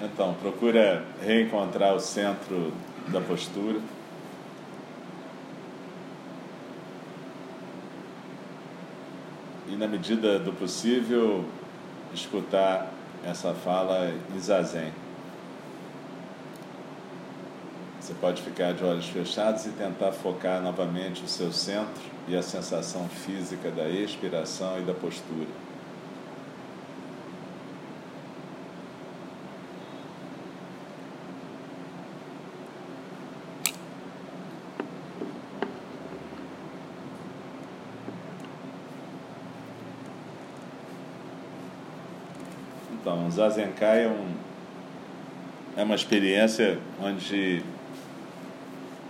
Então, procura reencontrar o centro da postura. E, na medida do possível, escutar essa fala em zazen. Você pode ficar de olhos fechados e tentar focar novamente o seu centro e a sensação física da expiração e da postura. Então, o Zazenkai é, um, é uma experiência onde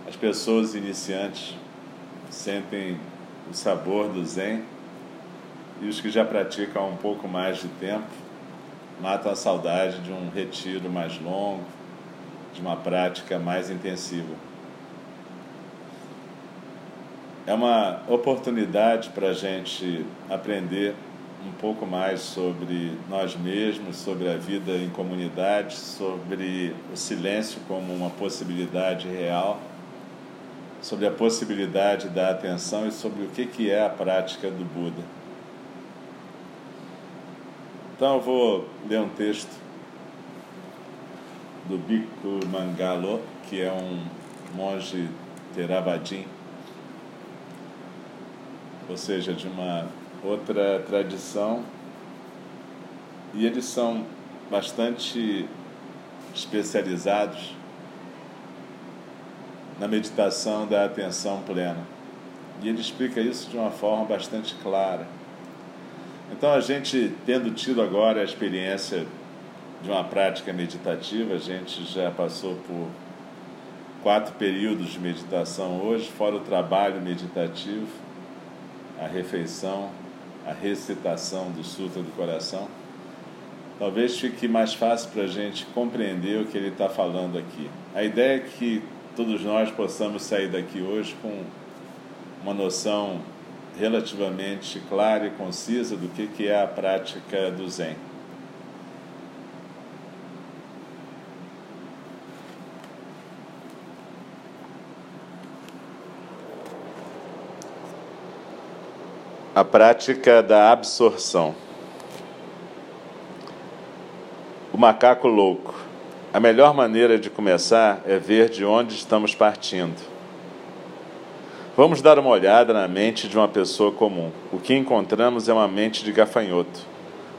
as pessoas iniciantes sentem o sabor do Zen e os que já praticam há um pouco mais de tempo matam a saudade de um retiro mais longo, de uma prática mais intensiva. É uma oportunidade para a gente aprender um pouco mais sobre nós mesmos, sobre a vida em comunidade, sobre o silêncio como uma possibilidade real, sobre a possibilidade da atenção e sobre o que é a prática do Buda. Então eu vou ler um texto do Bhikkhu Mangalo, que é um monge Theravadin, ou seja, de uma outra tradição, e eles são bastante especializados na meditação da atenção plena. E ele explica isso de uma forma bastante clara. Então, a gente, tendo tido agora a experiência de uma prática meditativa, a gente já passou por quatro períodos de meditação hoje, fora o trabalho meditativo, a refeição, a recitação do Sutra do Coração, talvez fique mais fácil para a gente compreender o que ele está falando aqui. A ideia é que todos nós possamos sair daqui hoje com uma noção relativamente clara e concisa do que, que é a prática do Zen. A prática da absorção. O macaco louco. A melhor maneira de começar é ver de onde estamos partindo. Vamos dar uma olhada na mente de uma pessoa comum. O que encontramos é uma mente de gafanhoto,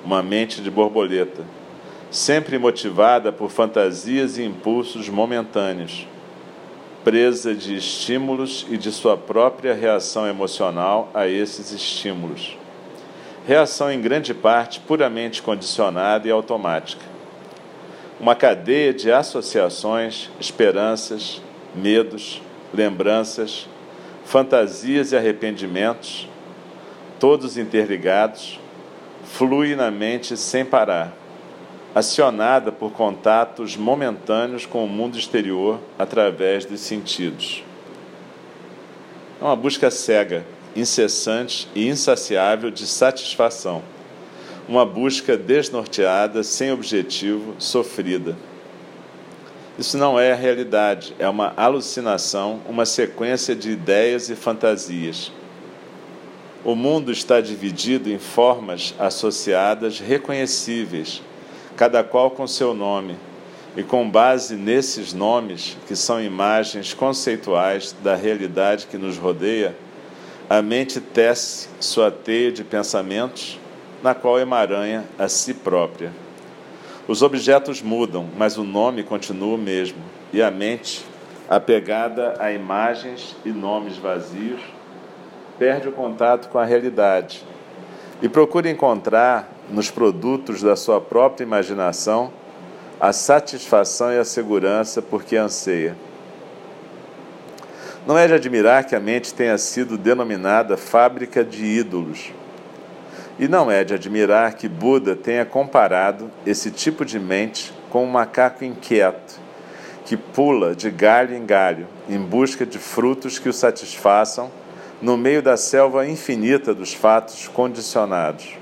uma mente de borboleta, sempre motivada por fantasias e impulsos momentâneos presa de estímulos e de sua própria reação emocional a esses estímulos. Reação em grande parte puramente condicionada e automática. Uma cadeia de associações, esperanças, medos, lembranças, fantasias e arrependimentos, todos interligados, flui na mente sem parar, acionada por contatos momentâneos com o mundo exterior através dos sentidos. É uma busca cega, incessante e insaciável de satisfação. Uma busca desnorteada, sem objetivo, sofrida. Isso não é a realidade, é uma alucinação, uma sequência de ideias e fantasias. O mundo está dividido em formas associadas reconhecíveis, cada qual com seu nome, e com base nesses nomes, que são imagens conceituais da realidade que nos rodeia, a mente tece sua teia de pensamentos, na qual emaranha a si própria. Os objetos mudam, mas o nome continua o mesmo, e a mente, apegada a imagens e nomes vazios, perde o contato com a realidade e procura encontrar nos produtos da sua própria imaginação a satisfação e a segurança por que anseia. Não é de admirar que a mente tenha sido denominada fábrica de ídolos. E não é de admirar que Buda tenha comparado esse tipo de mente com um macaco inquieto, que pula de galho em galho em busca de frutos que o satisfaçam no meio da selva infinita dos fatos condicionados.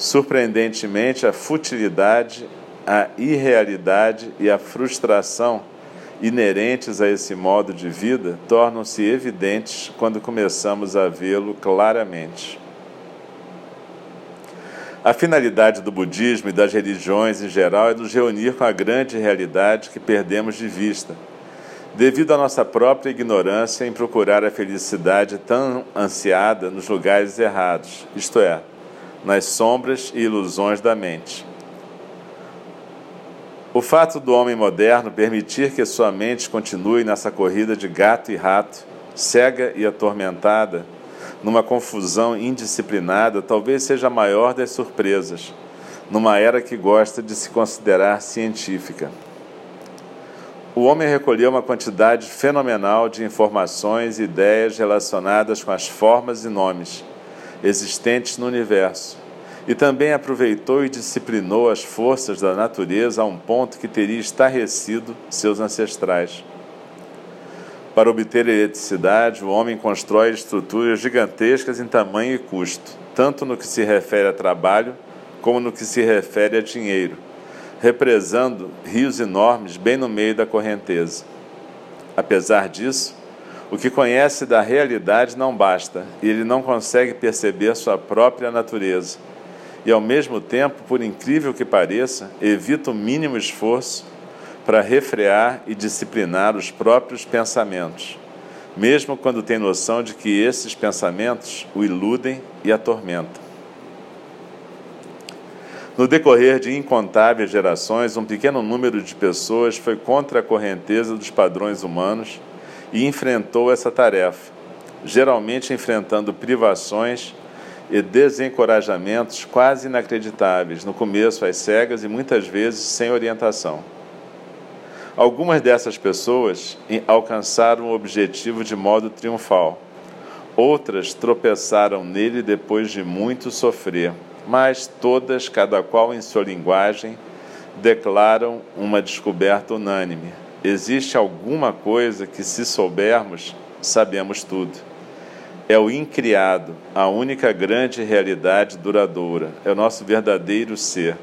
Surpreendentemente, a futilidade, a irrealidade e a frustração inerentes a esse modo de vida tornam-se evidentes quando começamos a vê-lo claramente. A finalidade do budismo e das religiões em geral é nos reunir com a grande realidade que perdemos de vista, devido à nossa própria ignorância em procurar a felicidade tão ansiada nos lugares errados, isto é, nas sombras e ilusões da mente. O fato do homem moderno permitir que sua mente continue nessa corrida de gato e rato, cega e atormentada, numa confusão indisciplinada, talvez seja a maior das surpresas, numa era que gosta de se considerar científica. O homem recolheu uma quantidade fenomenal de informações e ideias relacionadas com as formas e nomes existentes no universo, e também aproveitou e disciplinou as forças da natureza a um ponto que teria estarrecido seus ancestrais. Para obter eletricidade, o homem constrói estruturas gigantescas em tamanho e custo, tanto no que se refere a trabalho como no que se refere a dinheiro, represando rios enormes bem no meio da correnteza. Apesar disso, o que conhece da realidade não basta, e ele não consegue perceber sua própria natureza. E ao mesmo tempo, por incrível que pareça, evita o mínimo esforço para refrear e disciplinar os próprios pensamentos, mesmo quando tem noção de que esses pensamentos o iludem e atormentam. No decorrer de incontáveis gerações, um pequeno número de pessoas foi contra a correnteza dos padrões humanos e enfrentou essa tarefa, geralmente enfrentando privações e desencorajamentos quase inacreditáveis, no começo às cegas e muitas vezes sem orientação. Algumas dessas pessoas alcançaram o objetivo de modo triunfal. Outras tropeçaram nele depois de muito sofrer, mas todas, cada qual em sua linguagem, declaram uma descoberta unânime existe alguma coisa que, se soubermos, sabemos tudo. É o incriado, a única grande realidade duradoura, é o nosso verdadeiro ser.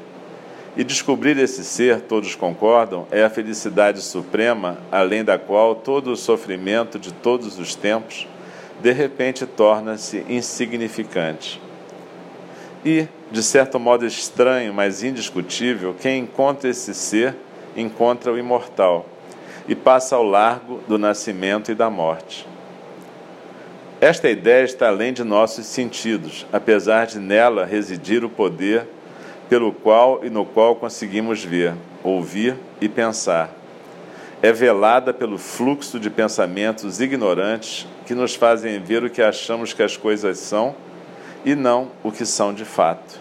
E descobrir esse ser, todos concordam, é a felicidade suprema, além da qual todo o sofrimento de todos os tempos, de repente, torna-se insignificante. E, de certo modo estranho, mas indiscutível, quem encontra esse ser, encontra o imortal e passa ao largo do nascimento e da morte. Esta ideia está além de nossos sentidos, apesar de nela residir o poder pelo qual e no qual conseguimos ver, ouvir e pensar. É velada pelo fluxo de pensamentos ignorantes que nos fazem ver o que achamos que as coisas são e não o que são de fato.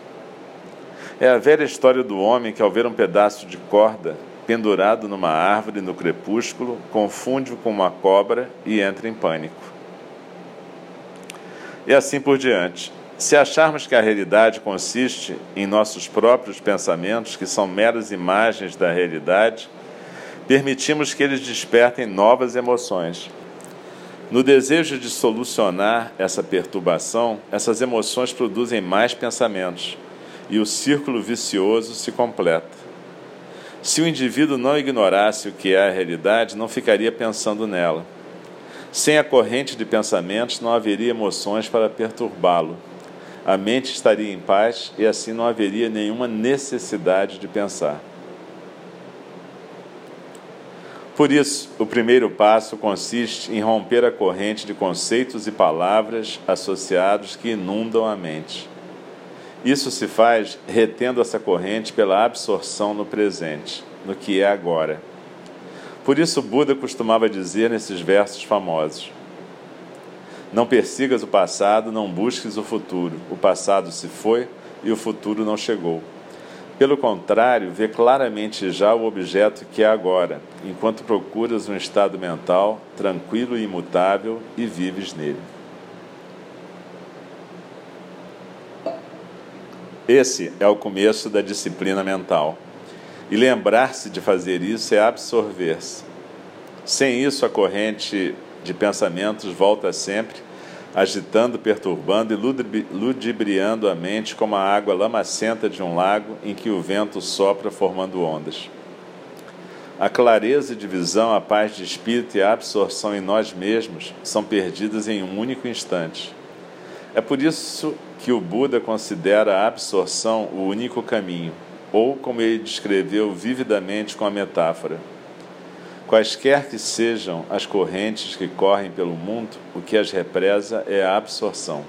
É a velha história do homem que, ao ver um pedaço de corda, pendurado numa árvore no crepúsculo, confunde-o com uma cobra e entra em pânico. E assim por diante. Se acharmos que a realidade consiste em nossos próprios pensamentos, que são meras imagens da realidade, permitimos que eles despertem novas emoções. No desejo de solucionar essa perturbação, essas emoções produzem mais pensamentos e o círculo vicioso se completa. Se o indivíduo não ignorasse o que é a realidade, não ficaria pensando nela. Sem a corrente de pensamentos, não haveria emoções para perturbá-lo a mente estaria em paz e assim não haveria nenhuma necessidade de pensar. Por isso, o primeiro passo consiste em romper a corrente de conceitos e palavras associados que inundam a mente. Isso se faz retendo essa corrente pela absorção no presente, no que é agora. Por isso, Buda costumava dizer nesses versos famosos: não persigas o passado, não busques o futuro. O passado se foi e o futuro não chegou. Pelo contrário, vê claramente já o objeto que é agora, enquanto procuras um estado mental tranquilo e imutável e vives nele. Esse é o começo da disciplina mental. E lembrar-se de fazer isso é absorver-se. Sem isso, a corrente de pensamentos volta sempre, agitando, perturbando e ludibriando a mente como a água lamacenta de um lago em que o vento sopra formando ondas. A clareza de visão, a paz de espírito e a absorção em nós mesmos são perdidas em um único instante. É por isso que o Buda considera a absorção o único caminho, ou como ele descreveu vividamente com a metáfora Quaisquer que sejam as correntes que correm pelo mundo, o que as represa é a absorção.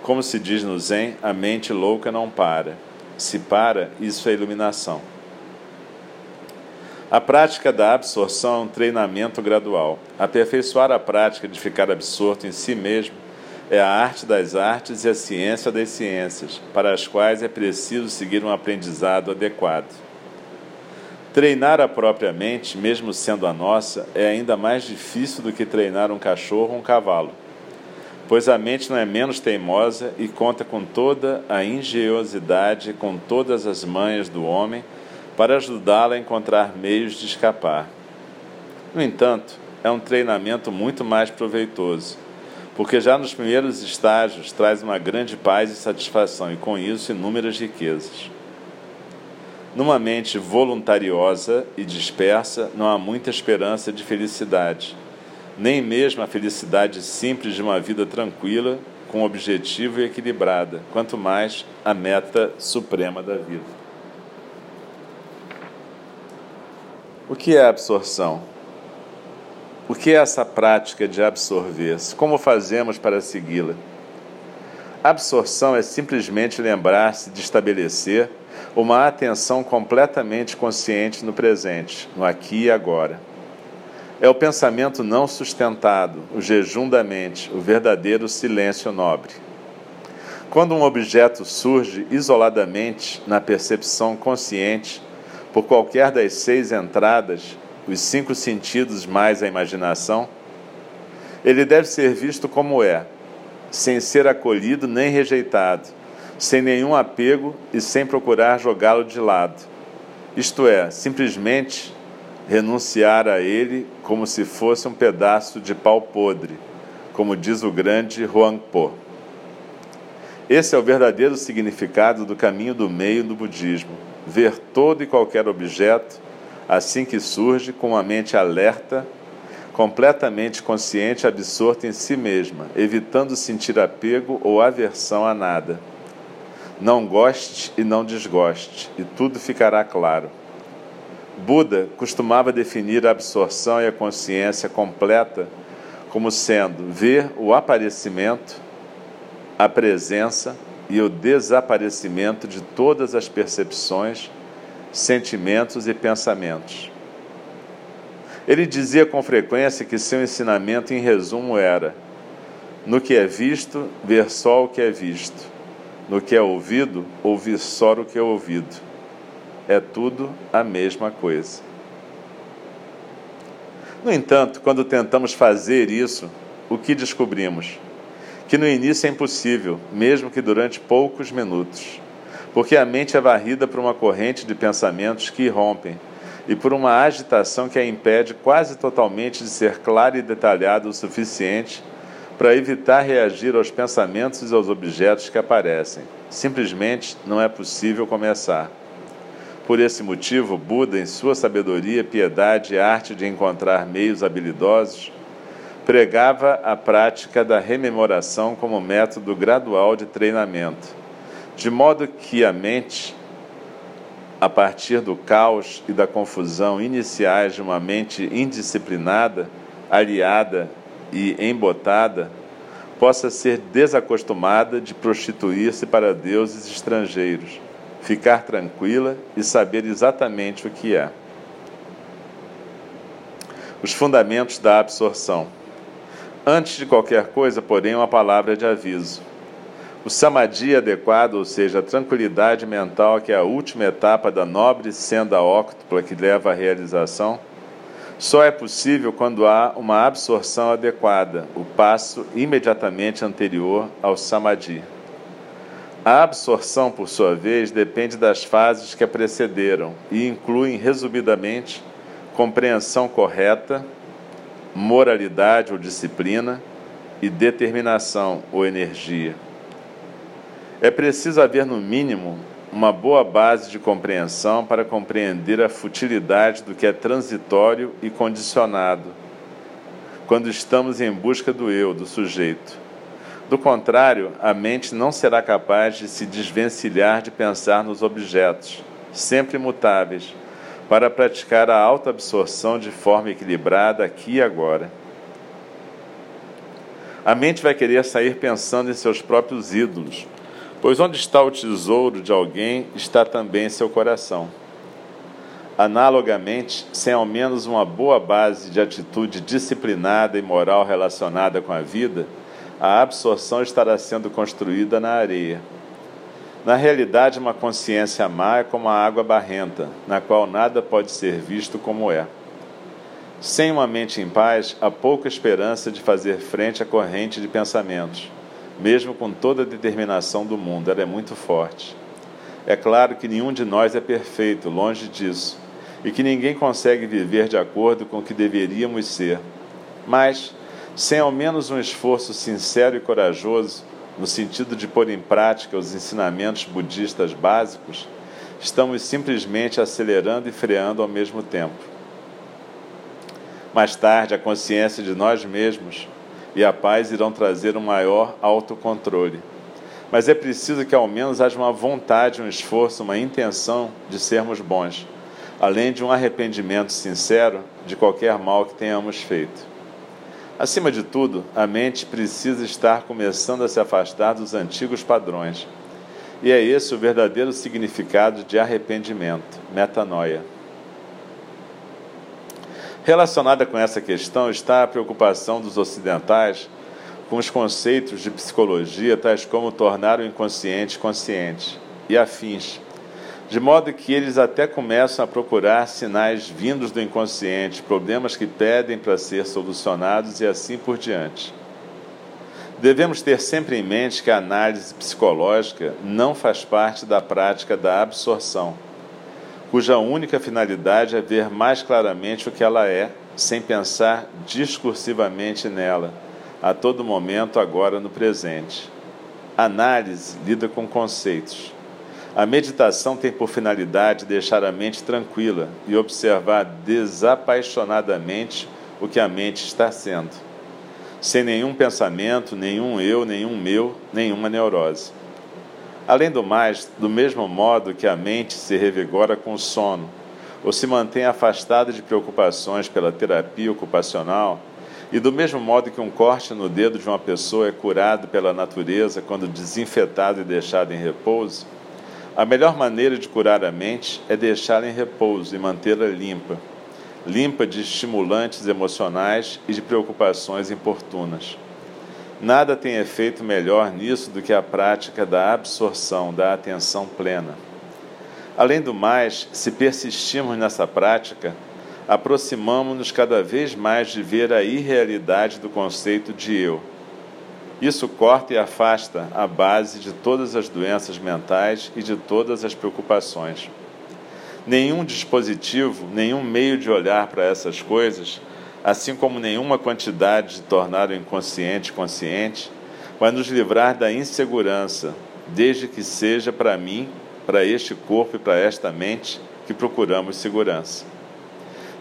Como se diz no Zen, a mente louca não para. Se para, isso é iluminação. A prática da absorção é um treinamento gradual. Aperfeiçoar a prática de ficar absorto em si mesmo é a arte das artes e a ciência das ciências, para as quais é preciso seguir um aprendizado adequado. Treinar a própria mente, mesmo sendo a nossa, é ainda mais difícil do que treinar um cachorro ou um cavalo, pois a mente não é menos teimosa e conta com toda a engenhosidade, com todas as manhas do homem, para ajudá-la a encontrar meios de escapar. No entanto, é um treinamento muito mais proveitoso, porque já nos primeiros estágios traz uma grande paz e satisfação e, com isso, inúmeras riquezas. Numa mente voluntariosa e dispersa, não há muita esperança de felicidade, nem mesmo a felicidade simples de uma vida tranquila, com objetivo e equilibrada, quanto mais a meta suprema da vida. O que é absorção? O que é essa prática de absorver-se? Como fazemos para segui-la? Absorção é simplesmente lembrar-se de estabelecer uma atenção completamente consciente no presente, no aqui e agora. É o pensamento não sustentado, o jejum da mente, o verdadeiro silêncio nobre. Quando um objeto surge isoladamente na percepção consciente, por qualquer das seis entradas, os cinco sentidos mais a imaginação, ele deve ser visto como é, sem ser acolhido nem rejeitado, sem nenhum apego e sem procurar jogá-lo de lado. Isto é, simplesmente renunciar a ele como se fosse um pedaço de pau podre, como diz o grande Huangpo. Esse é o verdadeiro significado do caminho do meio do budismo: ver todo e qualquer objeto, assim que surge, com a mente alerta, completamente consciente, absorta em si mesma, evitando sentir apego ou aversão a nada. Não goste e não desgoste, e tudo ficará claro. Buda costumava definir a absorção e a consciência completa como sendo ver o aparecimento, a presença e o desaparecimento de todas as percepções, sentimentos e pensamentos. Ele dizia com frequência que seu ensinamento, em resumo, era: no que é visto, ver só o que é visto no que é ouvido, ouvir só o que é ouvido. É tudo a mesma coisa. No entanto, quando tentamos fazer isso, o que descobrimos? que no início é impossível, mesmo que durante poucos minutos, porque a mente é varrida por uma corrente de pensamentos que irrompem e por uma agitação que a impede quase totalmente de ser clara e detalhada o suficiente para evitar reagir aos pensamentos e aos objetos que aparecem. Simplesmente não é possível começar. Por esse motivo, Buda, em sua sabedoria, piedade e arte de encontrar meios habilidosos, pregava a prática da rememoração como método gradual de treinamento, de modo que a mente, a partir do caos e da confusão iniciais de uma mente indisciplinada, aliada e embotada, possa ser desacostumada de prostituir-se para deuses estrangeiros ficar tranquila e saber exatamente o que é. Os fundamentos da absorção. Antes de qualquer coisa, porém, uma palavra de aviso. O samadhi adequado, ou seja, a tranquilidade mental, que é a última etapa da nobre senda óctupla que leva à realização, só é possível quando há uma absorção adequada, o passo imediatamente anterior ao samadhi. A absorção, por sua vez, depende das fases que a precederam e incluem, resumidamente, compreensão correta, moralidade ou disciplina e determinação ou energia. É preciso haver, no mínimo, uma boa base de compreensão para compreender a futilidade do que é transitório e condicionado, quando estamos em busca do eu, do sujeito do contrário, a mente não será capaz de se desvencilhar de pensar nos objetos, sempre mutáveis, para praticar a autoabsorção de forma equilibrada aqui e agora. A mente vai querer sair pensando em seus próprios ídolos, pois onde está o tesouro de alguém está também seu coração. Analogamente, sem ao menos uma boa base de atitude disciplinada e moral relacionada com a vida, a absorção estará sendo construída na areia. Na realidade, uma consciência má é como a água barrenta, na qual nada pode ser visto como é. Sem uma mente em paz, há pouca esperança de fazer frente à corrente de pensamentos, mesmo com toda a determinação do mundo, ela é muito forte. É claro que nenhum de nós é perfeito, longe disso, e que ninguém consegue viver de acordo com o que deveríamos ser. Mas, sem ao menos um esforço sincero e corajoso no sentido de pôr em prática os ensinamentos budistas básicos, estamos simplesmente acelerando e freando ao mesmo tempo. Mais tarde, a consciência de nós mesmos e a paz irão trazer um maior autocontrole. Mas é preciso que ao menos haja uma vontade, um esforço, uma intenção de sermos bons, além de um arrependimento sincero de qualquer mal que tenhamos feito. Acima de tudo, a mente precisa estar começando a se afastar dos antigos padrões. E é esse o verdadeiro significado de arrependimento, metanoia. Relacionada com essa questão está a preocupação dos ocidentais com os conceitos de psicologia, tais como tornar o inconsciente consciente e afins de modo que eles até começam a procurar sinais vindos do inconsciente, problemas que pedem para ser solucionados e assim por diante. Devemos ter sempre em mente que a análise psicológica não faz parte da prática da absorção, cuja única finalidade é ver mais claramente o que ela é, sem pensar discursivamente nela, a todo momento, agora no presente. Análise lida com conceitos a meditação tem por finalidade deixar a mente tranquila e observar desapaixonadamente o que a mente está sendo, sem nenhum pensamento, nenhum eu, nenhum meu, nenhuma neurose. Além do mais, do mesmo modo que a mente se revigora com o sono, ou se mantém afastada de preocupações pela terapia ocupacional, e do mesmo modo que um corte no dedo de uma pessoa é curado pela natureza quando desinfetado e deixado em repouso, a melhor maneira de curar a mente é deixá-la em repouso e mantê-la limpa limpa de estimulantes emocionais e de preocupações importunas. Nada tem efeito melhor nisso do que a prática da absorção, da atenção plena. Além do mais, se persistirmos nessa prática, aproximamos-nos cada vez mais de ver a irrealidade do conceito de eu. Isso corta e afasta a base de todas as doenças mentais e de todas as preocupações. Nenhum dispositivo, nenhum meio de olhar para essas coisas, assim como nenhuma quantidade de tornar o inconsciente consciente, vai nos livrar da insegurança, desde que seja para mim, para este corpo e para esta mente que procuramos segurança.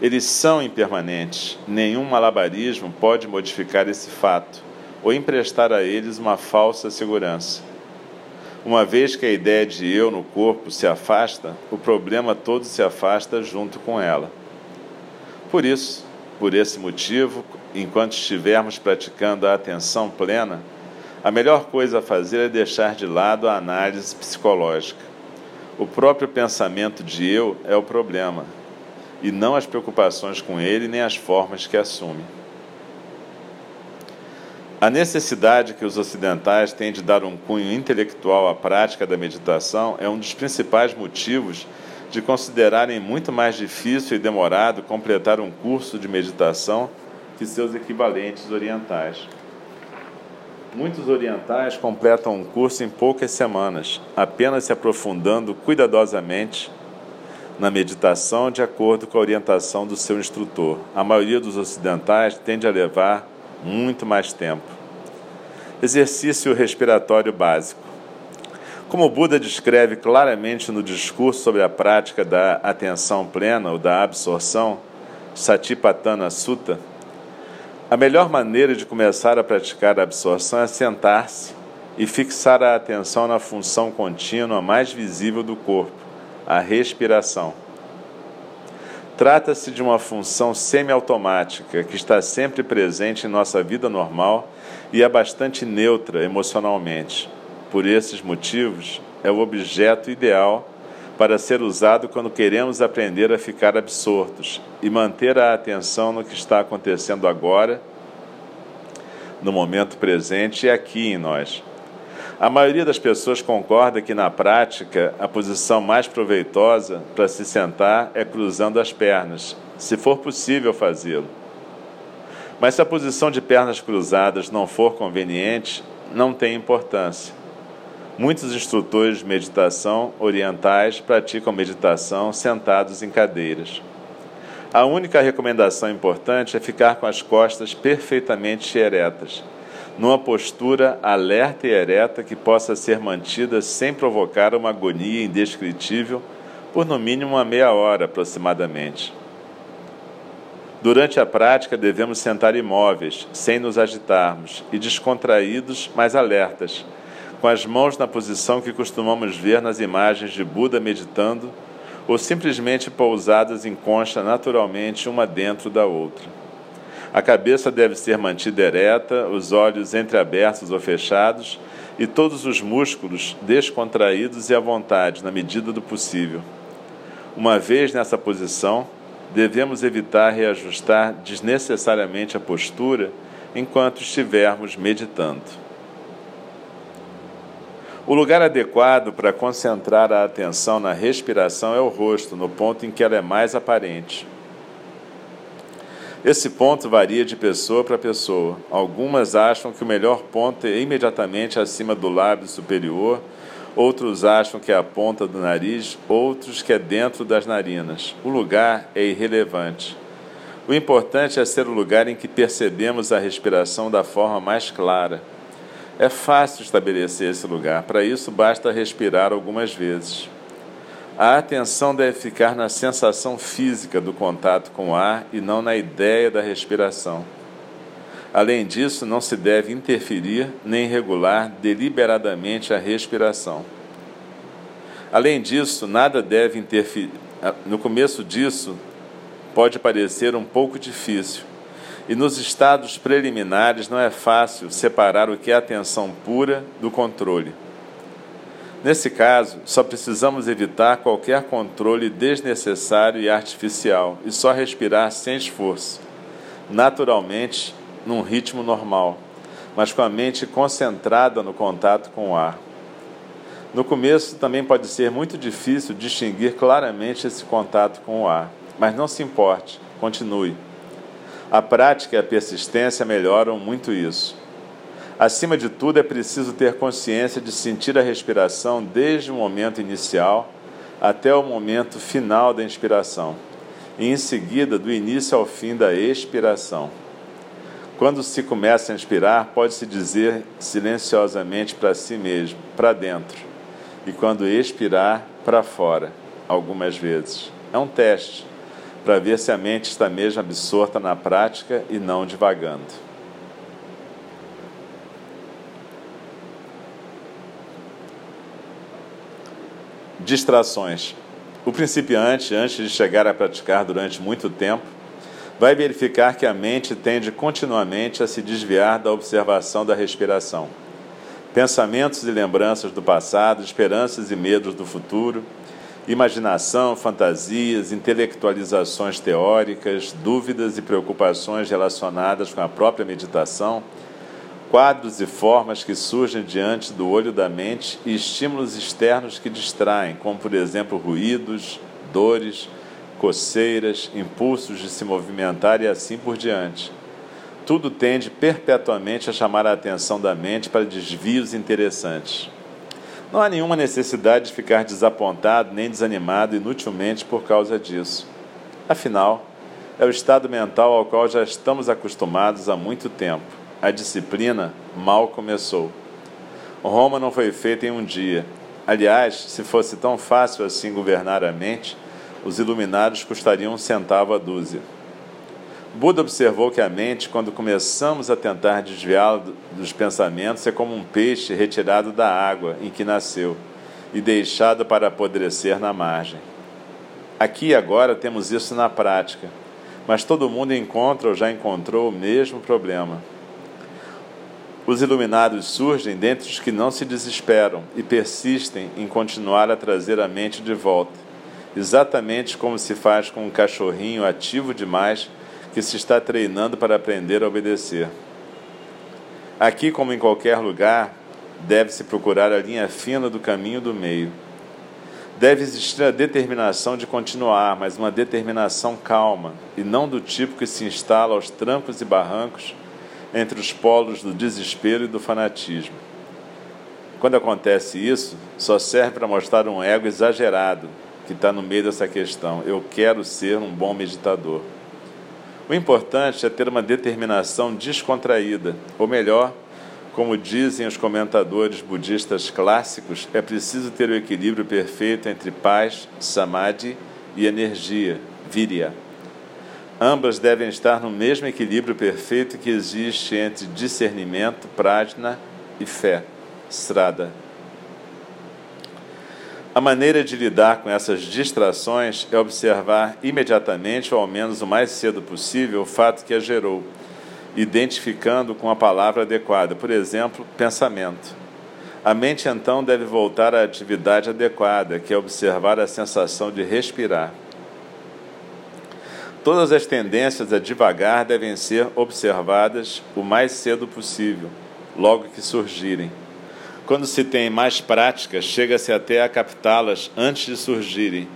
Eles são impermanentes, nenhum malabarismo pode modificar esse fato ou emprestar a eles uma falsa segurança. Uma vez que a ideia de eu no corpo se afasta, o problema todo se afasta junto com ela. Por isso, por esse motivo, enquanto estivermos praticando a atenção plena, a melhor coisa a fazer é deixar de lado a análise psicológica. O próprio pensamento de eu é o problema, e não as preocupações com ele nem as formas que assume. A necessidade que os ocidentais têm de dar um cunho intelectual à prática da meditação é um dos principais motivos de considerarem muito mais difícil e demorado completar um curso de meditação que seus equivalentes orientais. Muitos orientais completam um curso em poucas semanas, apenas se aprofundando cuidadosamente na meditação de acordo com a orientação do seu instrutor. A maioria dos ocidentais tende a levar muito mais tempo. Exercício respiratório básico. Como o Buda descreve claramente no discurso sobre a prática da atenção plena ou da absorção, Satipatthana Sutta, a melhor maneira de começar a praticar a absorção é sentar-se e fixar a atenção na função contínua mais visível do corpo, a respiração. Trata-se de uma função semiautomática que está sempre presente em nossa vida normal e é bastante neutra emocionalmente. Por esses motivos, é o objeto ideal para ser usado quando queremos aprender a ficar absortos e manter a atenção no que está acontecendo agora, no momento presente e aqui em nós. A maioria das pessoas concorda que, na prática, a posição mais proveitosa para se sentar é cruzando as pernas, se for possível fazê-lo. Mas se a posição de pernas cruzadas não for conveniente, não tem importância. Muitos instrutores de meditação orientais praticam meditação sentados em cadeiras. A única recomendação importante é ficar com as costas perfeitamente eretas numa postura alerta e ereta que possa ser mantida sem provocar uma agonia indescritível por no mínimo uma meia hora aproximadamente. Durante a prática, devemos sentar imóveis, sem nos agitarmos, e descontraídos, mas alertas, com as mãos na posição que costumamos ver nas imagens de Buda meditando, ou simplesmente pousadas em concha naturalmente uma dentro da outra. A cabeça deve ser mantida ereta, os olhos entreabertos ou fechados e todos os músculos descontraídos e à vontade, na medida do possível. Uma vez nessa posição, devemos evitar reajustar desnecessariamente a postura enquanto estivermos meditando. O lugar adequado para concentrar a atenção na respiração é o rosto, no ponto em que ela é mais aparente. Esse ponto varia de pessoa para pessoa. Algumas acham que o melhor ponto é imediatamente acima do lábio superior, outros acham que é a ponta do nariz, outros que é dentro das narinas. O lugar é irrelevante. O importante é ser o lugar em que percebemos a respiração da forma mais clara. É fácil estabelecer esse lugar, para isso basta respirar algumas vezes. A atenção deve ficar na sensação física do contato com o ar e não na ideia da respiração. Além disso, não se deve interferir nem regular deliberadamente a respiração. Além disso, nada deve interferir. No começo disso, pode parecer um pouco difícil, e nos estados preliminares não é fácil separar o que é atenção pura do controle. Nesse caso, só precisamos evitar qualquer controle desnecessário e artificial e só respirar sem esforço, naturalmente, num ritmo normal, mas com a mente concentrada no contato com o ar. No começo também pode ser muito difícil distinguir claramente esse contato com o ar, mas não se importe, continue. A prática e a persistência melhoram muito isso. Acima de tudo, é preciso ter consciência de sentir a respiração desde o momento inicial até o momento final da inspiração, e em seguida do início ao fim da expiração. Quando se começa a inspirar, pode-se dizer silenciosamente para si mesmo, para dentro, e quando expirar, para fora, algumas vezes. É um teste para ver se a mente está mesmo absorta na prática e não divagando. Distrações. O principiante, antes de chegar a praticar durante muito tempo, vai verificar que a mente tende continuamente a se desviar da observação da respiração. Pensamentos e lembranças do passado, esperanças e medos do futuro, imaginação, fantasias, intelectualizações teóricas, dúvidas e preocupações relacionadas com a própria meditação quadros e formas que surgem diante do olho da mente e estímulos externos que distraem, como por exemplo ruídos, dores, coceiras, impulsos de se movimentar e assim por diante. Tudo tende perpetuamente a chamar a atenção da mente para desvios interessantes. Não há nenhuma necessidade de ficar desapontado nem desanimado inutilmente por causa disso. Afinal, é o estado mental ao qual já estamos acostumados há muito tempo a disciplina mal começou. Roma não foi feita em um dia. Aliás, se fosse tão fácil assim governar a mente, os iluminados custariam um centavo a dúzia. Buda observou que a mente, quando começamos a tentar desviá-la dos pensamentos, é como um peixe retirado da água em que nasceu e deixado para apodrecer na margem. Aqui e agora temos isso na prática, mas todo mundo encontra ou já encontrou o mesmo problema. Os iluminados surgem dentre os que não se desesperam e persistem em continuar a trazer a mente de volta, exatamente como se faz com um cachorrinho ativo demais que se está treinando para aprender a obedecer. Aqui, como em qualquer lugar, deve-se procurar a linha fina do caminho do meio. Deve existir a determinação de continuar, mas uma determinação calma, e não do tipo que se instala aos trancos e barrancos entre os polos do desespero e do fanatismo. Quando acontece isso, só serve para mostrar um ego exagerado que está no meio dessa questão. Eu quero ser um bom meditador. O importante é ter uma determinação descontraída, ou melhor, como dizem os comentadores budistas clássicos, é preciso ter o equilíbrio perfeito entre paz, samadhi e energia, virya. Ambas devem estar no mesmo equilíbrio perfeito que existe entre discernimento, prajna e fé, strada. A maneira de lidar com essas distrações é observar imediatamente, ou ao menos o mais cedo possível, o fato que a gerou, identificando com a palavra adequada, por exemplo, pensamento. A mente então deve voltar à atividade adequada, que é observar a sensação de respirar. Todas as tendências a devagar devem ser observadas o mais cedo possível, logo que surgirem. Quando se tem mais prática, chega-se até a captá-las antes de surgirem,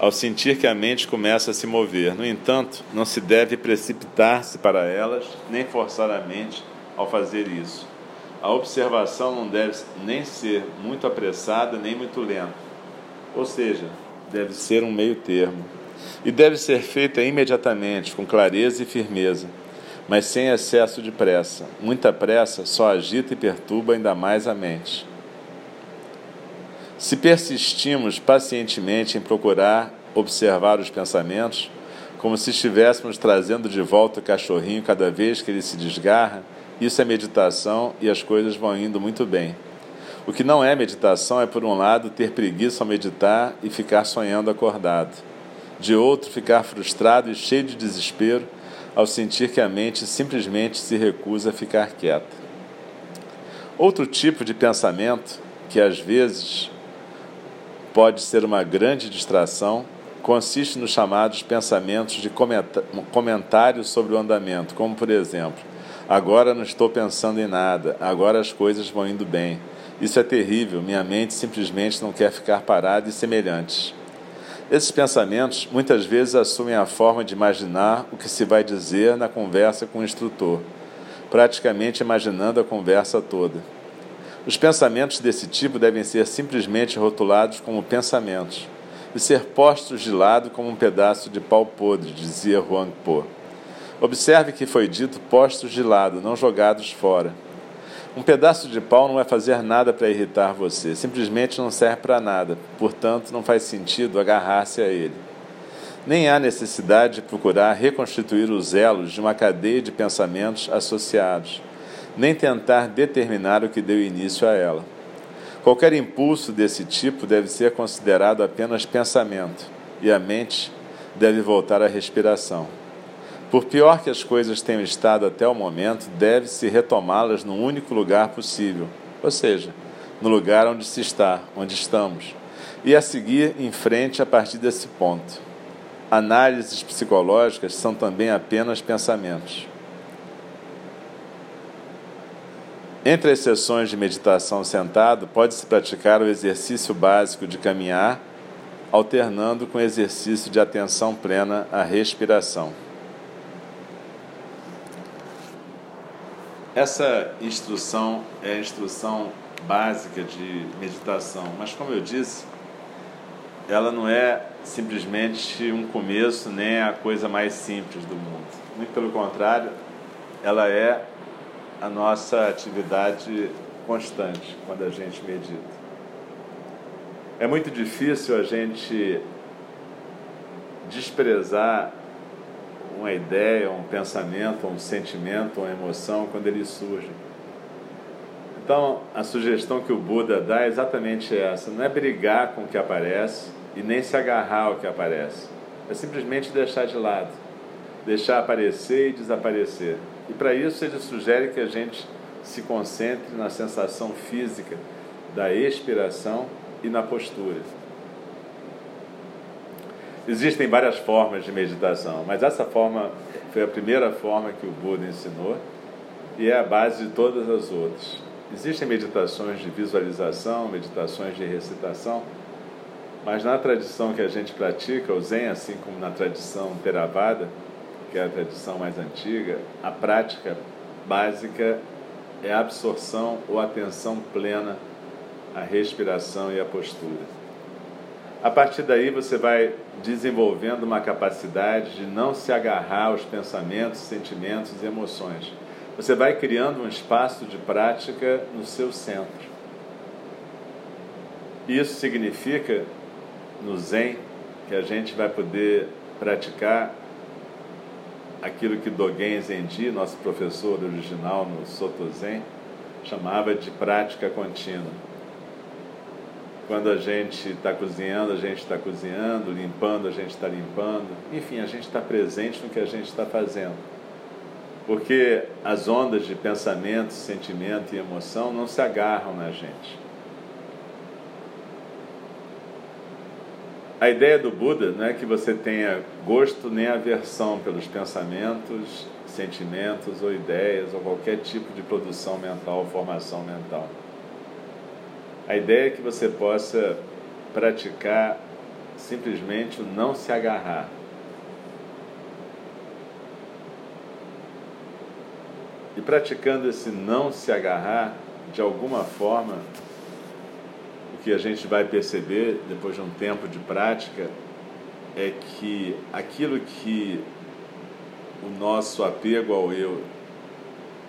ao sentir que a mente começa a se mover. No entanto, não se deve precipitar-se para elas, nem forçar a mente ao fazer isso. A observação não deve nem ser muito apressada nem muito lenta, ou seja, deve ser um meio termo e deve ser feita imediatamente, com clareza e firmeza, mas sem excesso de pressa. Muita pressa só agita e perturba ainda mais a mente. Se persistimos pacientemente em procurar observar os pensamentos, como se estivéssemos trazendo de volta o cachorrinho cada vez que ele se desgarra, isso é meditação e as coisas vão indo muito bem. O que não é meditação é, por um lado, ter preguiça ao meditar e ficar sonhando acordado de outro ficar frustrado e cheio de desespero ao sentir que a mente simplesmente se recusa a ficar quieta. Outro tipo de pensamento, que às vezes pode ser uma grande distração, consiste nos chamados pensamentos de comentários sobre o andamento, como por exemplo, agora não estou pensando em nada, agora as coisas vão indo bem. Isso é terrível, minha mente simplesmente não quer ficar parada e semelhantes. Esses pensamentos muitas vezes assumem a forma de imaginar o que se vai dizer na conversa com o instrutor. praticamente imaginando a conversa toda. Os pensamentos desse tipo devem ser simplesmente rotulados como pensamentos e ser postos de lado como um pedaço de pau podre, dizia Huang Po. Observe que foi dito postos de lado, não jogados fora. Um pedaço de pau não vai fazer nada para irritar você, simplesmente não serve para nada, portanto, não faz sentido agarrar-se a ele. Nem há necessidade de procurar reconstituir os elos de uma cadeia de pensamentos associados, nem tentar determinar o que deu início a ela. Qualquer impulso desse tipo deve ser considerado apenas pensamento, e a mente deve voltar à respiração. Por pior que as coisas tenham estado até o momento, deve-se retomá-las no único lugar possível, ou seja, no lugar onde se está, onde estamos, e a seguir em frente a partir desse ponto. Análises psicológicas são também apenas pensamentos. Entre as sessões de meditação sentado, pode-se praticar o exercício básico de caminhar, alternando com o exercício de atenção plena à respiração. Essa instrução é a instrução básica de meditação, mas como eu disse, ela não é simplesmente um começo nem a coisa mais simples do mundo. Muito pelo contrário, ela é a nossa atividade constante quando a gente medita. É muito difícil a gente desprezar uma ideia, um pensamento, um sentimento, uma emoção quando ele surge. Então, a sugestão que o Buda dá é exatamente essa: não é brigar com o que aparece e nem se agarrar ao que aparece, é simplesmente deixar de lado, deixar aparecer e desaparecer. E para isso ele sugere que a gente se concentre na sensação física da expiração e na postura. Existem várias formas de meditação, mas essa forma foi a primeira forma que o Buda ensinou e é a base de todas as outras. Existem meditações de visualização, meditações de recitação, mas na tradição que a gente pratica, o Zen, assim como na tradição Theravada, que é a tradição mais antiga, a prática básica é a absorção ou atenção plena à respiração e à postura. A partir daí você vai desenvolvendo uma capacidade de não se agarrar aos pensamentos, sentimentos e emoções. Você vai criando um espaço de prática no seu centro. Isso significa, no Zen, que a gente vai poder praticar aquilo que Dogen Zenji, nosso professor original no Soto Zen, chamava de prática contínua. Quando a gente está cozinhando, a gente está cozinhando, limpando, a gente está limpando, enfim, a gente está presente no que a gente está fazendo. Porque as ondas de pensamento, sentimento e emoção não se agarram na gente. A ideia do Buda não é que você tenha gosto nem aversão pelos pensamentos, sentimentos ou ideias ou qualquer tipo de produção mental formação mental. A ideia é que você possa praticar simplesmente o não se agarrar. E praticando esse não se agarrar, de alguma forma, que a gente vai perceber depois de um tempo de prática é que aquilo que o nosso apego ao eu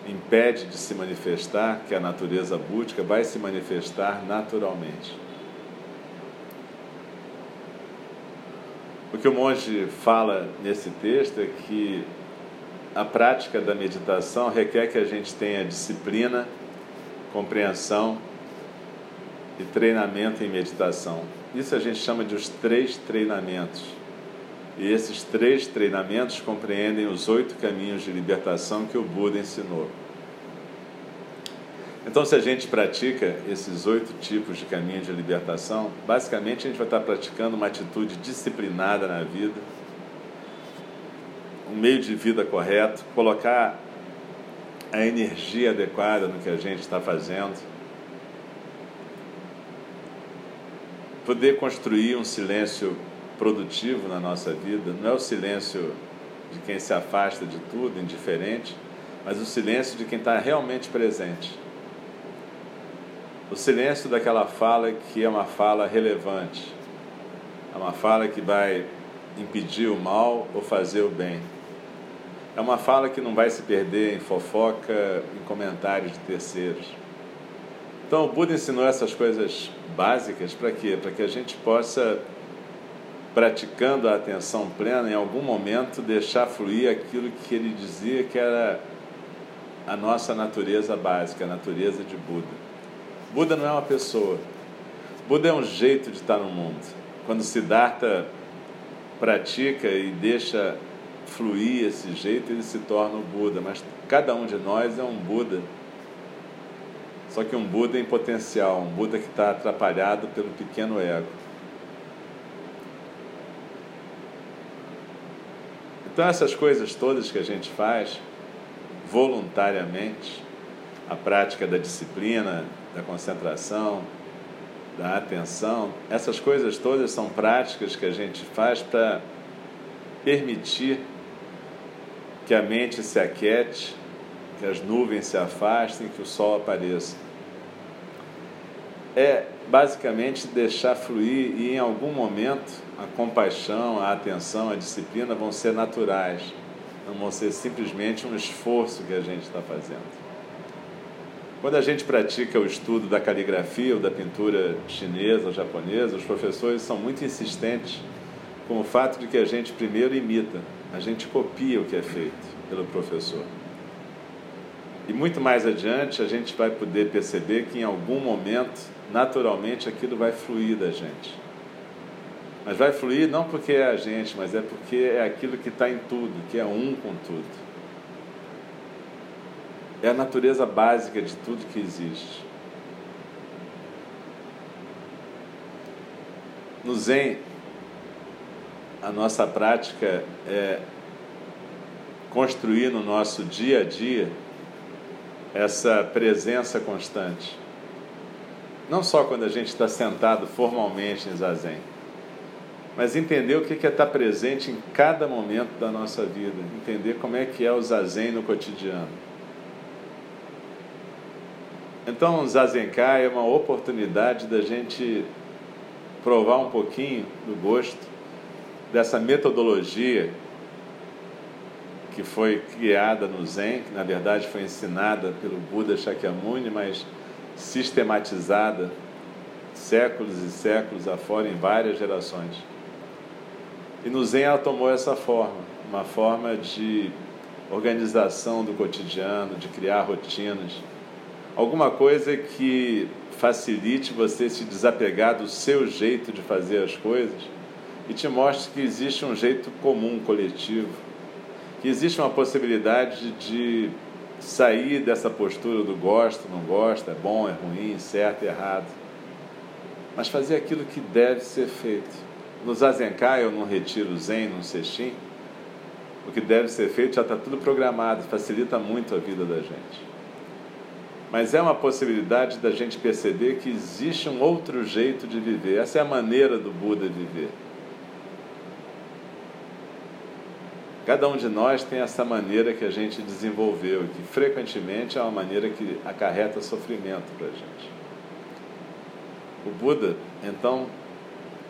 impede de se manifestar, que a natureza búdica, vai se manifestar naturalmente. O que o monge fala nesse texto é que a prática da meditação requer que a gente tenha disciplina, compreensão e treinamento em meditação. Isso a gente chama de os três treinamentos. E esses três treinamentos compreendem os oito caminhos de libertação que o Buda ensinou. Então, se a gente pratica esses oito tipos de caminhos de libertação, basicamente a gente vai estar praticando uma atitude disciplinada na vida, um meio de vida correto, colocar a energia adequada no que a gente está fazendo poder construir um silêncio produtivo na nossa vida, não é o silêncio de quem se afasta de tudo, indiferente, mas o silêncio de quem está realmente presente. O silêncio daquela fala que é uma fala relevante, é uma fala que vai impedir o mal ou fazer o bem. É uma fala que não vai se perder em fofoca, em comentários de terceiros. Então o Buda ensinou essas coisas básicas para quê? Para que a gente possa, praticando a atenção plena, em algum momento deixar fluir aquilo que ele dizia que era a nossa natureza básica, a natureza de Buda. Buda não é uma pessoa. Buda é um jeito de estar no mundo. Quando Siddhartha pratica e deixa fluir esse jeito, ele se torna o Buda. Mas cada um de nós é um Buda. Só que um Buda em potencial, um Buda que está atrapalhado pelo pequeno ego. Então, essas coisas todas que a gente faz voluntariamente, a prática da disciplina, da concentração, da atenção, essas coisas todas são práticas que a gente faz para permitir que a mente se aquiete, que as nuvens se afastem, que o sol apareça. É basicamente deixar fluir e em algum momento a compaixão, a atenção, a disciplina vão ser naturais, não vão ser simplesmente um esforço que a gente está fazendo. Quando a gente pratica o estudo da caligrafia ou da pintura chinesa ou japonesa, os professores são muito insistentes com o fato de que a gente primeiro imita, a gente copia o que é feito pelo professor. E muito mais adiante a gente vai poder perceber que em algum momento, naturalmente, aquilo vai fluir da gente. Mas vai fluir não porque é a gente, mas é porque é aquilo que está em tudo, que é um com tudo é a natureza básica de tudo que existe. No Zen, a nossa prática é construir no nosso dia a dia essa presença constante. Não só quando a gente está sentado formalmente em zazen, mas entender o que é estar presente em cada momento da nossa vida, entender como é que é o zazen no cotidiano. Então, o Zazenkai é uma oportunidade da gente provar um pouquinho do gosto dessa metodologia que foi criada no Zen, que na verdade foi ensinada pelo Buda Shakyamuni, mas sistematizada séculos e séculos afora em várias gerações. E no Zen ela tomou essa forma, uma forma de organização do cotidiano, de criar rotinas alguma coisa que facilite você se desapegar do seu jeito de fazer as coisas e te mostre que existe um jeito comum, coletivo, que existe uma possibilidade de sair dessa postura do gosto, não gosta, é bom, é ruim, certo, errado, mas fazer aquilo que deve ser feito. No Zazenkai ou no Retiro Zen, no Sextim, o que deve ser feito já está tudo programado, facilita muito a vida da gente. Mas é uma possibilidade da gente perceber que existe um outro jeito de viver. Essa é a maneira do Buda viver. Cada um de nós tem essa maneira que a gente desenvolveu, que frequentemente é uma maneira que acarreta sofrimento para a gente. O Buda, então,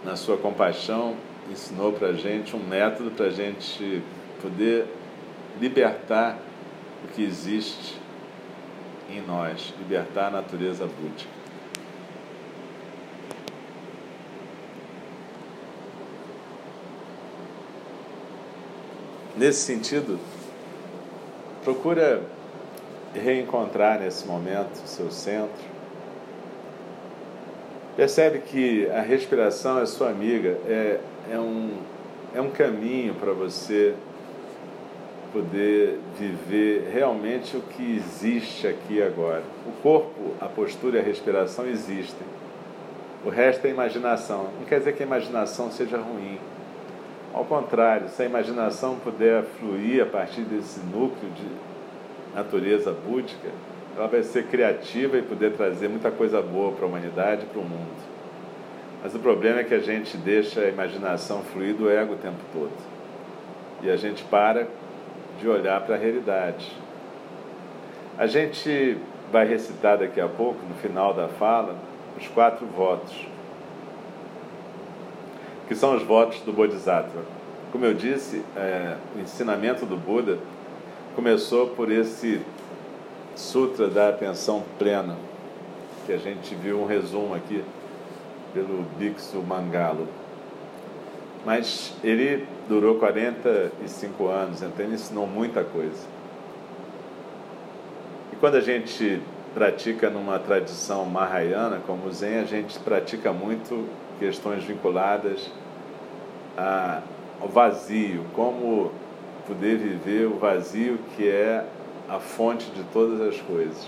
na sua compaixão, ensinou para a gente um método para a gente poder libertar o que existe em nós, libertar a natureza búdica. Nesse sentido, procura reencontrar nesse momento o seu centro. Percebe que a respiração é sua amiga, é, é, um, é um caminho para você poder viver realmente o que existe aqui agora. O corpo, a postura e a respiração existem. O resto é imaginação. Não quer dizer que a imaginação seja ruim. Ao contrário, se a imaginação puder fluir a partir desse núcleo de natureza búdica, ela vai ser criativa e poder trazer muita coisa boa para a humanidade e para o mundo. Mas o problema é que a gente deixa a imaginação fluir do ego o tempo todo. E a gente para de olhar para a realidade. A gente vai recitar daqui a pouco, no final da fala, os quatro votos, que são os votos do Bodhisattva. Como eu disse, é, o ensinamento do Buda começou por esse Sutra da Atenção Plena, que a gente viu um resumo aqui pelo Bixu Mangalo. Mas ele durou 45 anos, então ele ensinou muita coisa. E quando a gente pratica numa tradição mahayana, como Zen, a gente pratica muito questões vinculadas ao vazio, como poder viver o vazio que é a fonte de todas as coisas.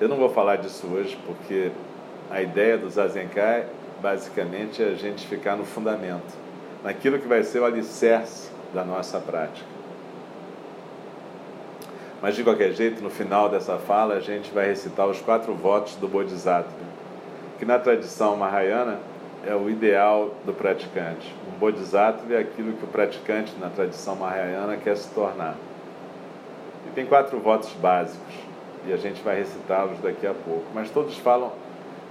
Eu não vou falar disso hoje porque a ideia do Zazenkai basicamente é a gente ficar no fundamento, naquilo que vai ser o alicerce da nossa prática. Mas de qualquer jeito, no final dessa fala, a gente vai recitar os quatro votos do Bodhisattva, que na tradição mahayana é o ideal do praticante. Um Bodhisattva é aquilo que o praticante na tradição mahayana quer se tornar. Tem quatro votos básicos, e a gente vai recitá-los daqui a pouco, mas todos falam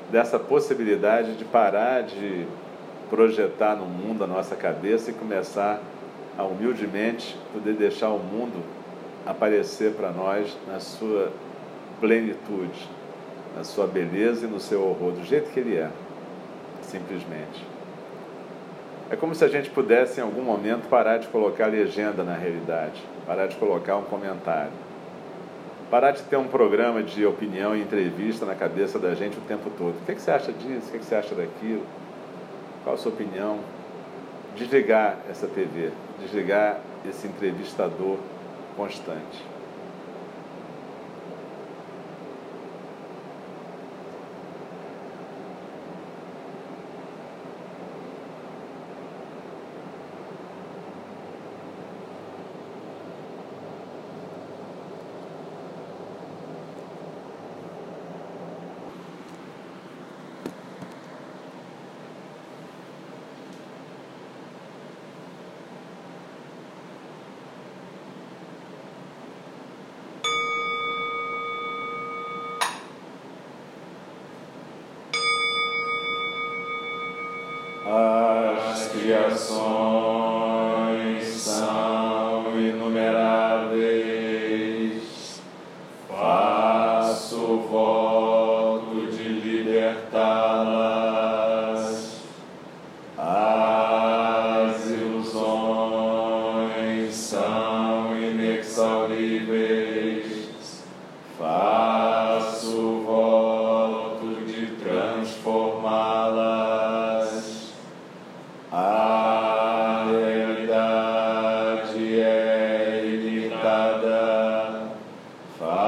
dessa possibilidade de parar de projetar no mundo a nossa cabeça e começar a humildemente poder deixar o mundo aparecer para nós na sua plenitude, na sua beleza e no seu horror, do jeito que ele é, simplesmente. É como se a gente pudesse, em algum momento, parar de colocar legenda na realidade, parar de colocar um comentário, parar de ter um programa de opinião e entrevista na cabeça da gente o tempo todo. O que, é que você acha disso? O que, é que você acha daquilo? Qual a sua opinião? Desligar essa TV, desligar esse entrevistador constante. Five.